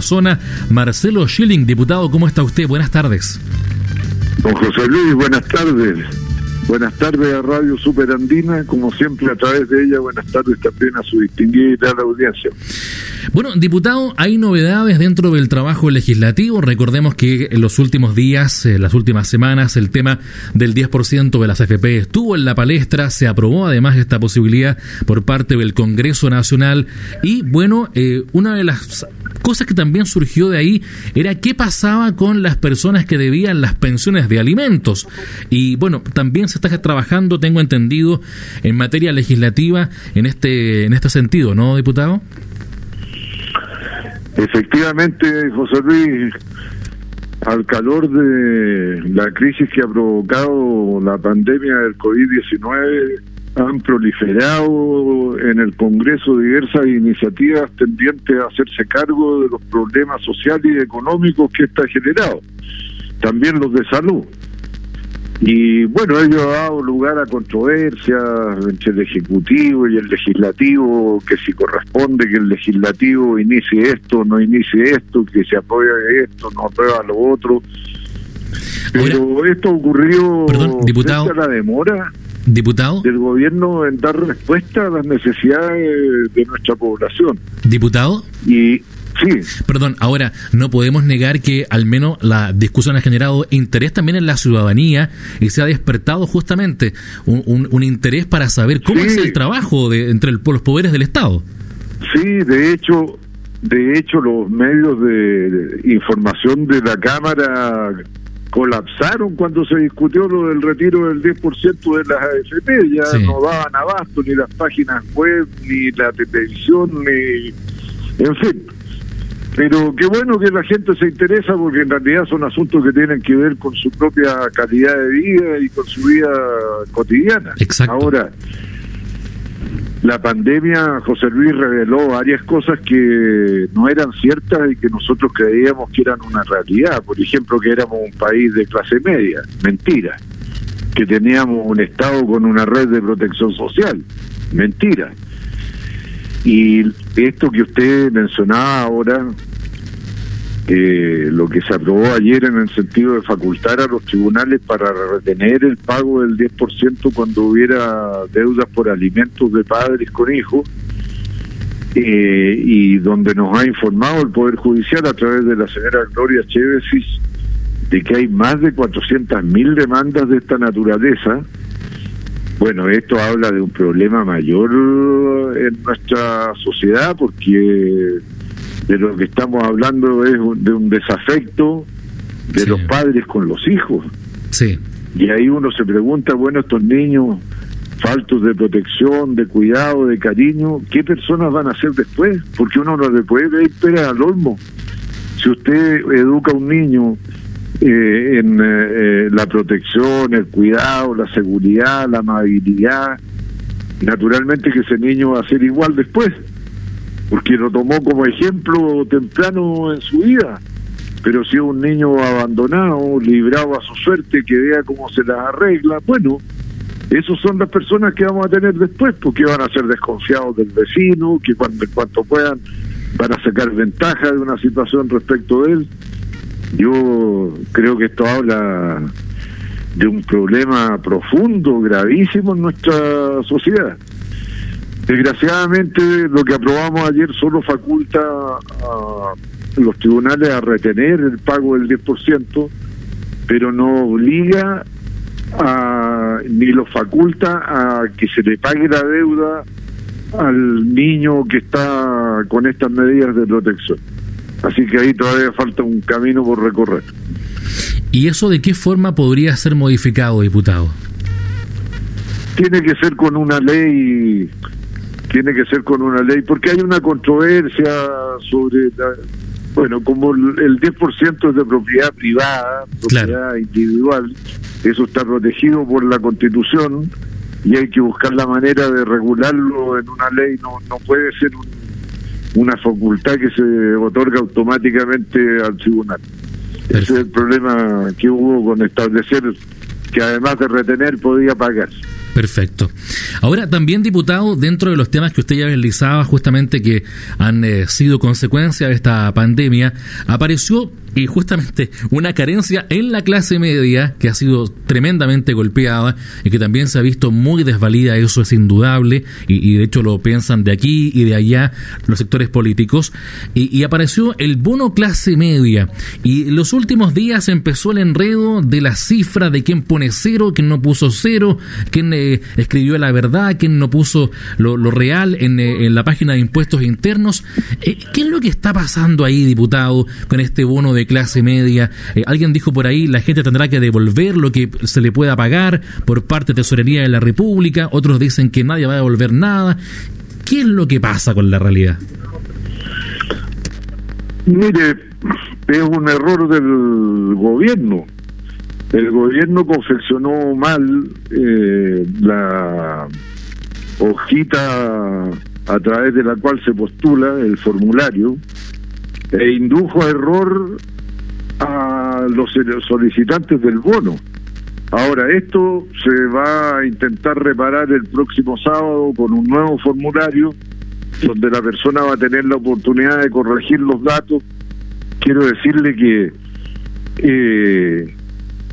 zona. Marcelo Schilling, diputado, ¿cómo está usted? Buenas tardes. Don José Luis, buenas tardes. Buenas tardes a Radio Superandina, como siempre a través de ella, buenas tardes también a su distinguida audiencia. Bueno, diputado, hay novedades dentro del trabajo legislativo. Recordemos que en los últimos días, en las últimas semanas, el tema del 10% de las AFP estuvo en la palestra, se aprobó además esta posibilidad por parte del Congreso Nacional y bueno, eh, una de las cosas que también surgió de ahí era qué pasaba con las personas que debían las pensiones de alimentos. Y bueno, también se está trabajando, tengo entendido, en materia legislativa en este, en este sentido, ¿no, diputado? Efectivamente, José Luis, al calor de la crisis que ha provocado la pandemia del COVID-19, han proliferado en el Congreso diversas iniciativas tendientes a hacerse cargo de los problemas sociales y económicos que está generado, también los de salud. Y bueno, ello ha dado lugar a controversias entre el Ejecutivo y el Legislativo, que si corresponde que el Legislativo inicie esto, no inicie esto, que se apruebe esto, no aprueba lo otro. Pero esto ocurrió perdón, diputado, la demora diputado del gobierno en dar respuesta a las necesidades de nuestra población. Diputado. Y Sí. Perdón, ahora no podemos negar que al menos la discusión ha generado interés también en la ciudadanía y se ha despertado justamente un, un, interés para saber cómo es el trabajo de, entre los poderes del Estado. Sí, de hecho, de hecho los medios de, información de la Cámara colapsaron cuando se discutió lo del retiro del 10% de las AFP, ya no daban abasto ni las páginas web, ni la televisión, ni... En fin, pero qué bueno que la gente se interesa porque en realidad son asuntos que tienen que ver con su propia calidad de vida y con su vida cotidiana. Exacto. Ahora, la pandemia, José Luis reveló varias cosas que no eran ciertas y que nosotros creíamos que eran una realidad. Por ejemplo, que éramos un país de clase media. Mentira. Que teníamos un Estado con una red de protección social. Mentira y esto que usted mencionaba ahora, eh, lo que se aprobó ayer en el sentido de facultar a los tribunales para retener el pago del 10% cuando hubiera deudas por alimentos de padres con hijos, eh, y donde nos ha informado el Poder Judicial a través de la señora Gloria Chévesis de que hay más de 400.000 demandas de esta naturaleza, bueno, esto habla de un problema mayor en nuestra sociedad porque de lo que estamos hablando es de un desafecto de los padres con los hijos. Sí. Y ahí uno se pregunta, bueno, estos niños faltos de protección, de cuidado, de cariño, ¿qué personas van a ser después? Porque uno no le puede esperar al olmo. Si usted educa a un niño eh, en eh, eh, la protección, el cuidado, la seguridad, la amabilidad. Naturalmente que ese niño va a ser igual después, porque lo tomó como ejemplo temprano en su vida. Pero si es un niño abandonado, librado a su suerte, que vea cómo se las arregla, bueno, esos son las personas que vamos a tener después, porque van a ser desconfiados del vecino, que cuando cuanto puedan van a sacar ventaja de una situación respecto de él. Yo creo que esto habla de un problema profundo, gravísimo en nuestra sociedad. Desgraciadamente, lo que aprobamos ayer solo faculta a los tribunales a retener el pago del 10%, pero no obliga a, ni lo faculta a que se le pague la deuda al niño que está con estas medidas de protección. Así que ahí todavía falta un camino por recorrer. ¿Y eso de qué forma podría ser modificado, diputado? Tiene que ser con una ley, tiene que ser con una ley, porque hay una controversia sobre, bueno, como el 10% es de propiedad privada, propiedad individual, eso está protegido por la Constitución y hay que buscar la manera de regularlo en una ley, no, no puede ser un una facultad que se otorga automáticamente al tribunal. Ese es el problema que hubo con establecer que además de retener podía pagar. Perfecto. Ahora, también, diputado, dentro de los temas que usted ya realizaba, justamente que han eh, sido consecuencia de esta pandemia, apareció y justamente una carencia en la clase media que ha sido tremendamente golpeada y que también se ha visto muy desvalida, eso es indudable, y, de hecho lo piensan de aquí y de allá los sectores políticos, y, apareció el bono clase media, y los últimos días empezó el enredo de la cifra de quién pone cero, quién no puso cero, quién eh, escribió la verdad, quién no puso lo, real en, eh, en, la página de impuestos internos. Eh, ¿Qué es lo que está pasando ahí, diputado, con este bono de clase media. Eh, alguien dijo por ahí, la gente tendrá que devolver lo que se le pueda pagar por parte de Tesorería de la República. Otros dicen que nadie va a devolver nada. ¿Qué es lo que pasa con la realidad? Mire, es un error del gobierno. El gobierno confeccionó mal eh, la hojita a través de la cual se postula el formulario e indujo a error a los solicitantes del bono. Ahora, esto se va a intentar reparar el próximo sábado con un nuevo formulario donde la persona va a tener la oportunidad de corregir los datos. Quiero decirle que eh,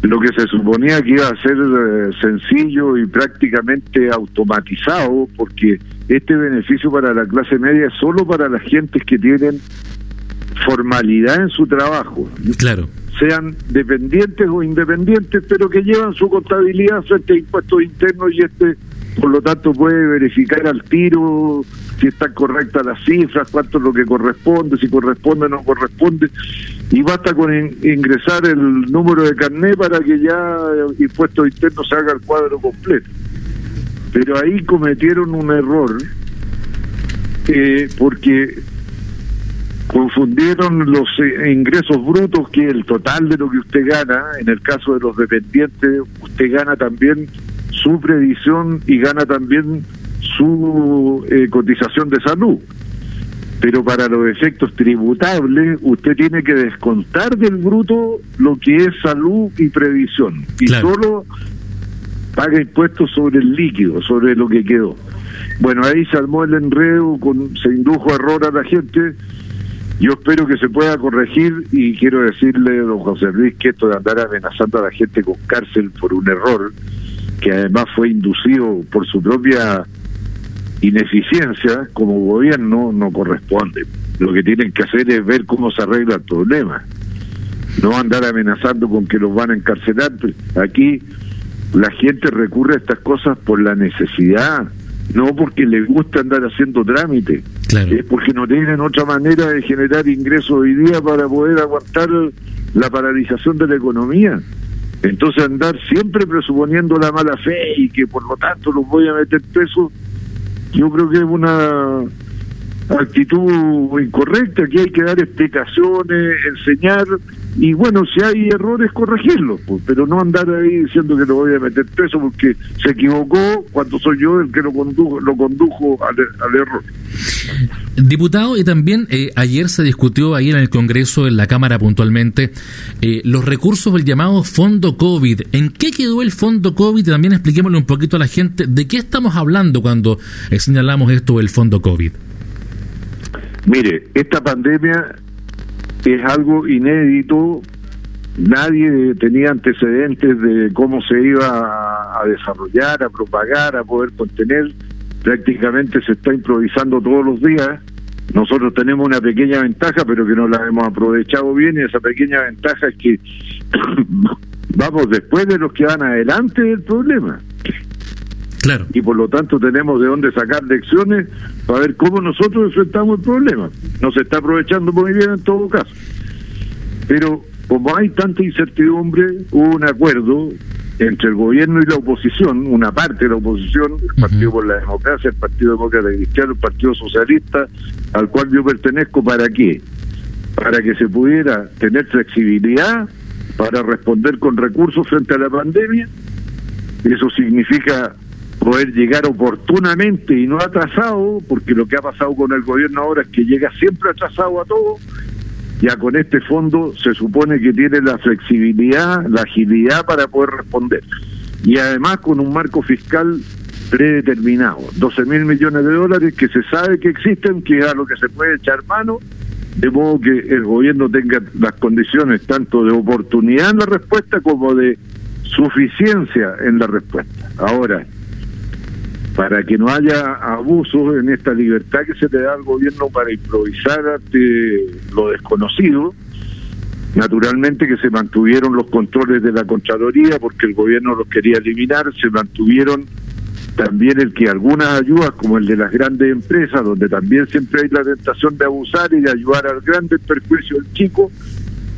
lo que se suponía que iba a ser eh, sencillo y prácticamente automatizado, porque este beneficio para la clase media es solo para las gentes que tienen formalidad en su trabajo. Claro. Sean dependientes o independientes, pero que llevan su contabilidad frente a impuestos internos y este, por lo tanto, puede verificar al tiro si están correctas las cifras, cuánto es lo que corresponde, si corresponde o no corresponde, y basta con ingresar el número de carnet para que ya impuestos internos se haga el cuadro completo. Pero ahí cometieron un error, eh, porque confundieron los eh, ingresos brutos, que el total de lo que usted gana, en el caso de los dependientes, usted gana también su previsión y gana también su eh, cotización de salud. Pero para los efectos tributables, usted tiene que descontar del bruto lo que es salud y previsión. Y solo paga impuestos sobre el líquido, sobre lo que quedó. Bueno, ahí se armó el enredo, con, se indujo error a la gente yo espero que se pueda corregir y quiero decirle, don José Luis, que esto de andar amenazando a la gente con cárcel por un error, que además fue inducido por su propia ineficiencia como gobierno, no corresponde. Lo que tienen que hacer es ver cómo se arregla el problema. No andar amenazando con que los van a encarcelar. Aquí la gente recurre a estas cosas por la necesidad, no porque les gusta andar haciendo es porque no tienen otra manera de generar ingresos hoy día para poder aguantar la paralización de la economía. Entonces andar siempre presuponiendo la mala fe y que por lo tanto los voy a meter presos, yo creo que es una actitud incorrecta, que hay que dar explicaciones, enseñar y bueno, si hay errores, corregirlos, pues, pero no andar ahí diciendo que lo voy a meter preso porque se equivocó cuando soy yo el que lo condujo, lo condujo al, error. Diputado, y también eh, ayer se discutió ahí en el Congreso, en la Cámara puntualmente, eh, los recursos del llamado Fondo COVID. ¿En qué quedó el Fondo COVID? Y también expliquémosle un poquito a la gente de qué estamos hablando cuando eh, señalamos esto del Fondo COVID. Mire, esta pandemia es algo inédito, nadie tenía antecedentes de cómo se iba a desarrollar, a propagar, a poder contener, prácticamente se está improvisando todos los días. Nosotros tenemos una pequeña ventaja, pero que no la hemos aprovechado bien, y esa pequeña ventaja es que vamos después de los que van adelante del problema. Claro. Y por lo tanto tenemos de dónde sacar lecciones para ver cómo nosotros enfrentamos el problema. No se está aprovechando muy bien en todo caso. Pero como hay tanta incertidumbre, hubo un acuerdo entre el gobierno y la oposición, una parte de la oposición, el Partido por la Democracia, el Partido Demócrata Cristiano, el Partido Socialista, al cual yo pertenezco, ¿para qué? Para que se pudiera tener flexibilidad para responder con recursos frente a la pandemia. Eso significa poder llegar oportunamente y no atrasado, porque lo que ha pasado con el gobierno ahora es que llega siempre atrasado a todo, ya con este fondo se supone que tiene la flexibilidad, la agilidad para poder responder. Y además con un marco fiscal predeterminado, 12 mil millones de dólares que se sabe que existen, que es a lo que se puede echar mano, de modo que el gobierno tenga las condiciones tanto de oportunidad en la respuesta como de suficiencia en la respuesta. Ahora, para que no haya abusos en esta libertad que se le da al gobierno para improvisar ante lo desconocido, naturalmente que se mantuvieron los controles de la Contraloría porque el gobierno los quería eliminar, se mantuvieron también el que algunas ayudas, como el de las grandes empresas, donde también siempre hay la tentación de abusar y de ayudar al grande perjuicio del chico,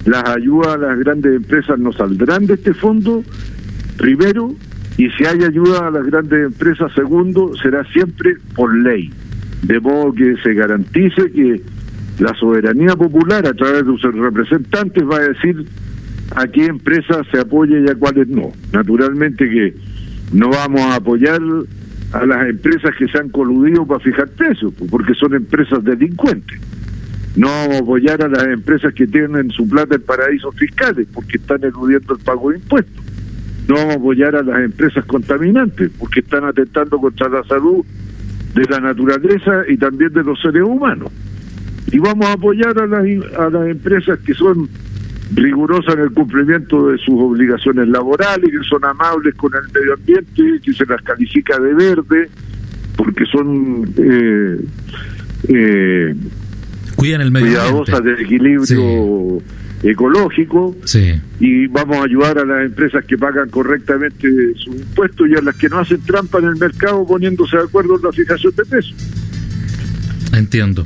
las ayudas a las grandes empresas no saldrán de este fondo, primero, y si hay ayuda a las grandes empresas, segundo, será siempre por ley, de modo que se garantice que la soberanía popular a través de sus representantes va a decir a qué empresas se apoya y a cuáles no. Naturalmente que no vamos a apoyar a las empresas que se han coludido para fijar precios, porque son empresas delincuentes. No vamos a apoyar a las empresas que tienen su plata en paraísos fiscales, porque están eludiendo el pago de impuestos. No vamos a apoyar a las empresas contaminantes, porque están atentando contra la salud de la naturaleza y también de los seres humanos. Y vamos a apoyar a las, a las empresas que son rigurosas en el cumplimiento de sus obligaciones laborales, que son amables con el medio ambiente, que se las califica de verde, porque son eh, eh, cuidan el medio cuidadosas del equilibrio ecológico. Y vamos a ayudar a las empresas que pagan correctamente sus impuestos y a las que no hacen trampa en el mercado poniéndose de acuerdo en la fijación de precios. Entiendo.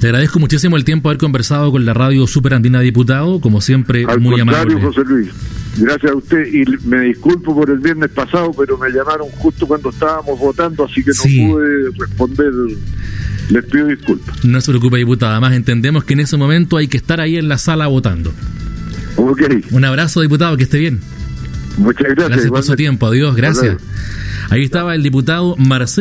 Te agradezco muchísimo el tiempo haber conversado con la radio Super Andina Diputado, como siempre, Al muy amable. José Luis. Gracias a usted y me disculpo por el viernes pasado, pero me llamaron justo cuando estábamos votando, así que no Sí. pude responder. Les pido disculpas. No se preocupe, diputado. Además, entendemos que en ese momento hay que estar ahí en la sala votando. Ok, Un abrazo, diputado, que esté bien. muchas gracias. Gracias por su tiempo. Adiós, gracias. Ahí estaba el diputado Marcelo.